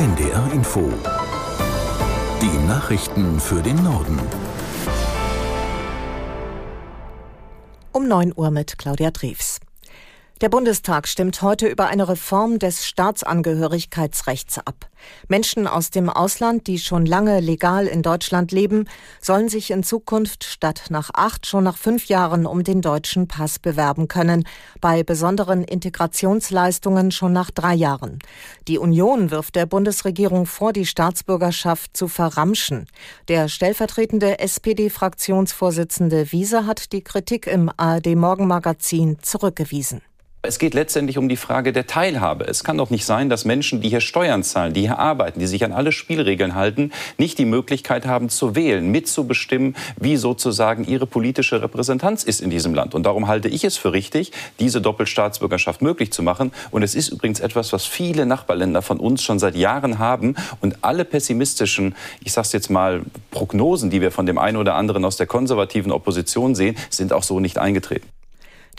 NDR Info. Die Nachrichten für den Norden. Um 9 Uhr mit Claudia Drews. Der Bundestag stimmt heute über eine Reform des Staatsangehörigkeitsrechts ab. Menschen aus dem Ausland, die schon lange legal in Deutschland leben, sollen sich in Zukunft statt nach acht schon nach fünf Jahren um den deutschen Pass bewerben können, bei besonderen Integrationsleistungen schon nach drei Jahren. Die Union wirft der Bundesregierung vor, die Staatsbürgerschaft zu verramschen. Der stellvertretende SPD-Fraktionsvorsitzende Wiese hat die Kritik im ARD Morgenmagazin zurückgewiesen. Es geht letztendlich um die Frage der Teilhabe. Es kann doch nicht sein, dass Menschen, die hier Steuern zahlen, die hier arbeiten, die sich an alle Spielregeln halten, nicht die Möglichkeit haben zu wählen, mitzubestimmen, wie sozusagen ihre politische Repräsentanz ist in diesem Land. Und darum halte ich es für richtig, diese Doppelstaatsbürgerschaft möglich zu machen. Und es ist übrigens etwas, was viele Nachbarländer von uns schon seit Jahren haben. Und alle pessimistischen, ich sage es jetzt mal, Prognosen, die wir von dem einen oder anderen aus der konservativen Opposition sehen, sind auch so nicht eingetreten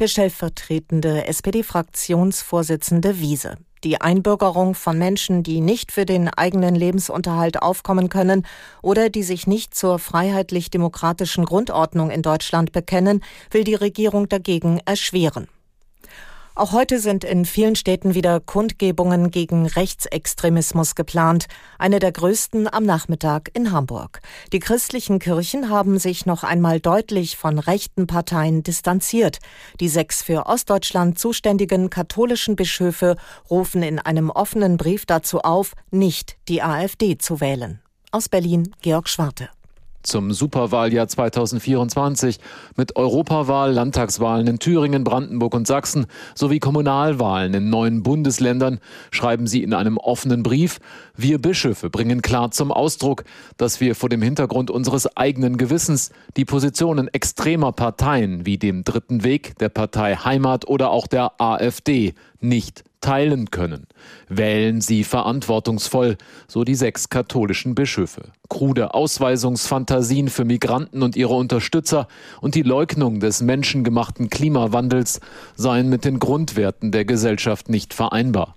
der stellvertretende SPD-Fraktionsvorsitzende Wiese. Die Einbürgerung von Menschen, die nicht für den eigenen Lebensunterhalt aufkommen können oder die sich nicht zur freiheitlich-demokratischen Grundordnung in Deutschland bekennen, will die Regierung dagegen erschweren. Auch heute sind in vielen Städten wieder Kundgebungen gegen Rechtsextremismus geplant, eine der größten am Nachmittag in Hamburg. Die christlichen Kirchen haben sich noch einmal deutlich von rechten Parteien distanziert. Die sechs für Ostdeutschland zuständigen katholischen Bischöfe rufen in einem offenen Brief dazu auf, nicht die AfD zu wählen. Aus Berlin Georg Schwarte zum Superwahljahr 2024 mit Europawahl, Landtagswahlen in Thüringen, Brandenburg und Sachsen sowie Kommunalwahlen in neun Bundesländern schreiben sie in einem offenen Brief, wir Bischöfe bringen klar zum Ausdruck, dass wir vor dem Hintergrund unseres eigenen Gewissens die Positionen extremer Parteien wie dem Dritten Weg, der Partei Heimat oder auch der AfD nicht teilen können. Wählen Sie verantwortungsvoll, so die sechs katholischen Bischöfe. Krude Ausweisungsfantasien für Migranten und ihre Unterstützer und die Leugnung des menschengemachten Klimawandels seien mit den Grundwerten der Gesellschaft nicht vereinbar.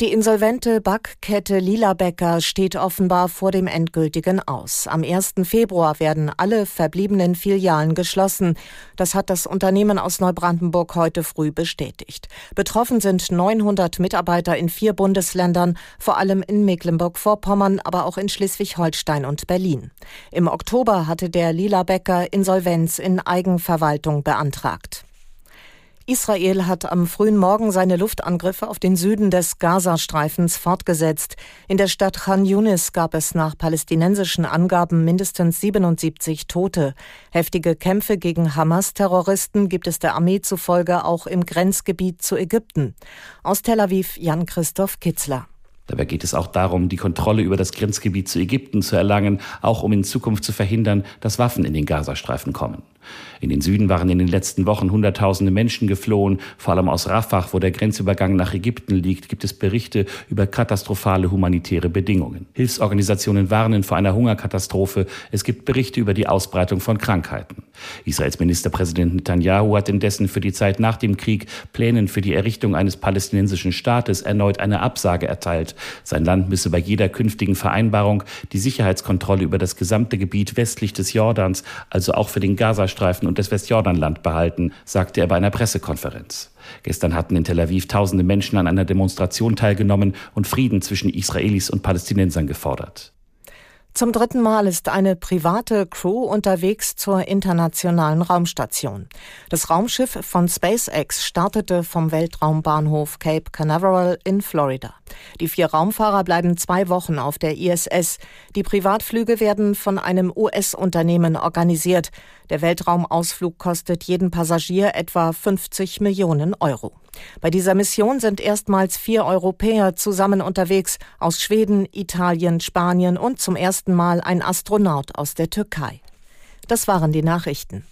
Die insolvente Backkette Lila steht offenbar vor dem endgültigen Aus. Am 1. Februar werden alle verbliebenen Filialen geschlossen. Das hat das Unternehmen aus Neubrandenburg heute früh bestätigt. Betroffen sind 900 Mitarbeiter in vier Bundesländern, vor allem in Mecklenburg-Vorpommern, aber auch in Schleswig-Holstein und Berlin. Im Oktober hatte der Lila Insolvenz in Eigenverwaltung beantragt. Israel hat am frühen Morgen seine Luftangriffe auf den Süden des Gazastreifens fortgesetzt. In der Stadt Khan Yunis gab es nach palästinensischen Angaben mindestens 77 Tote. Heftige Kämpfe gegen Hamas-Terroristen gibt es der Armee zufolge auch im Grenzgebiet zu Ägypten. Aus Tel Aviv Jan-Christoph Kitzler. Dabei geht es auch darum, die Kontrolle über das Grenzgebiet zu Ägypten zu erlangen, auch um in Zukunft zu verhindern, dass Waffen in den Gazastreifen kommen. In den Süden waren in den letzten Wochen Hunderttausende Menschen geflohen. Vor allem aus Rafah, wo der Grenzübergang nach Ägypten liegt, gibt es Berichte über katastrophale humanitäre Bedingungen. Hilfsorganisationen warnen vor einer Hungerkatastrophe. Es gibt Berichte über die Ausbreitung von Krankheiten. Israels Ministerpräsident Netanyahu hat indessen für die Zeit nach dem Krieg Plänen für die Errichtung eines palästinensischen Staates erneut eine Absage erteilt. Sein Land müsse bei jeder künftigen Vereinbarung die Sicherheitskontrolle über das gesamte Gebiet westlich des Jordans, also auch für den Gazastreifen, Gazastreifen und das Westjordanland behalten, sagte er bei einer Pressekonferenz. Gestern hatten in Tel Aviv tausende Menschen an einer Demonstration teilgenommen und Frieden zwischen Israelis und Palästinensern gefordert. Zum dritten Mal ist eine private Crew unterwegs zur internationalen Raumstation. Das Raumschiff von SpaceX startete vom Weltraumbahnhof Cape Canaveral in Florida. Die vier Raumfahrer bleiben zwei Wochen auf der ISS. Die Privatflüge werden von einem US-Unternehmen organisiert. Der Weltraumausflug kostet jeden Passagier etwa 50 Millionen Euro. Bei dieser Mission sind erstmals vier Europäer zusammen unterwegs aus Schweden, Italien, Spanien und zum ersten Mal ein Astronaut aus der Türkei. Das waren die Nachrichten.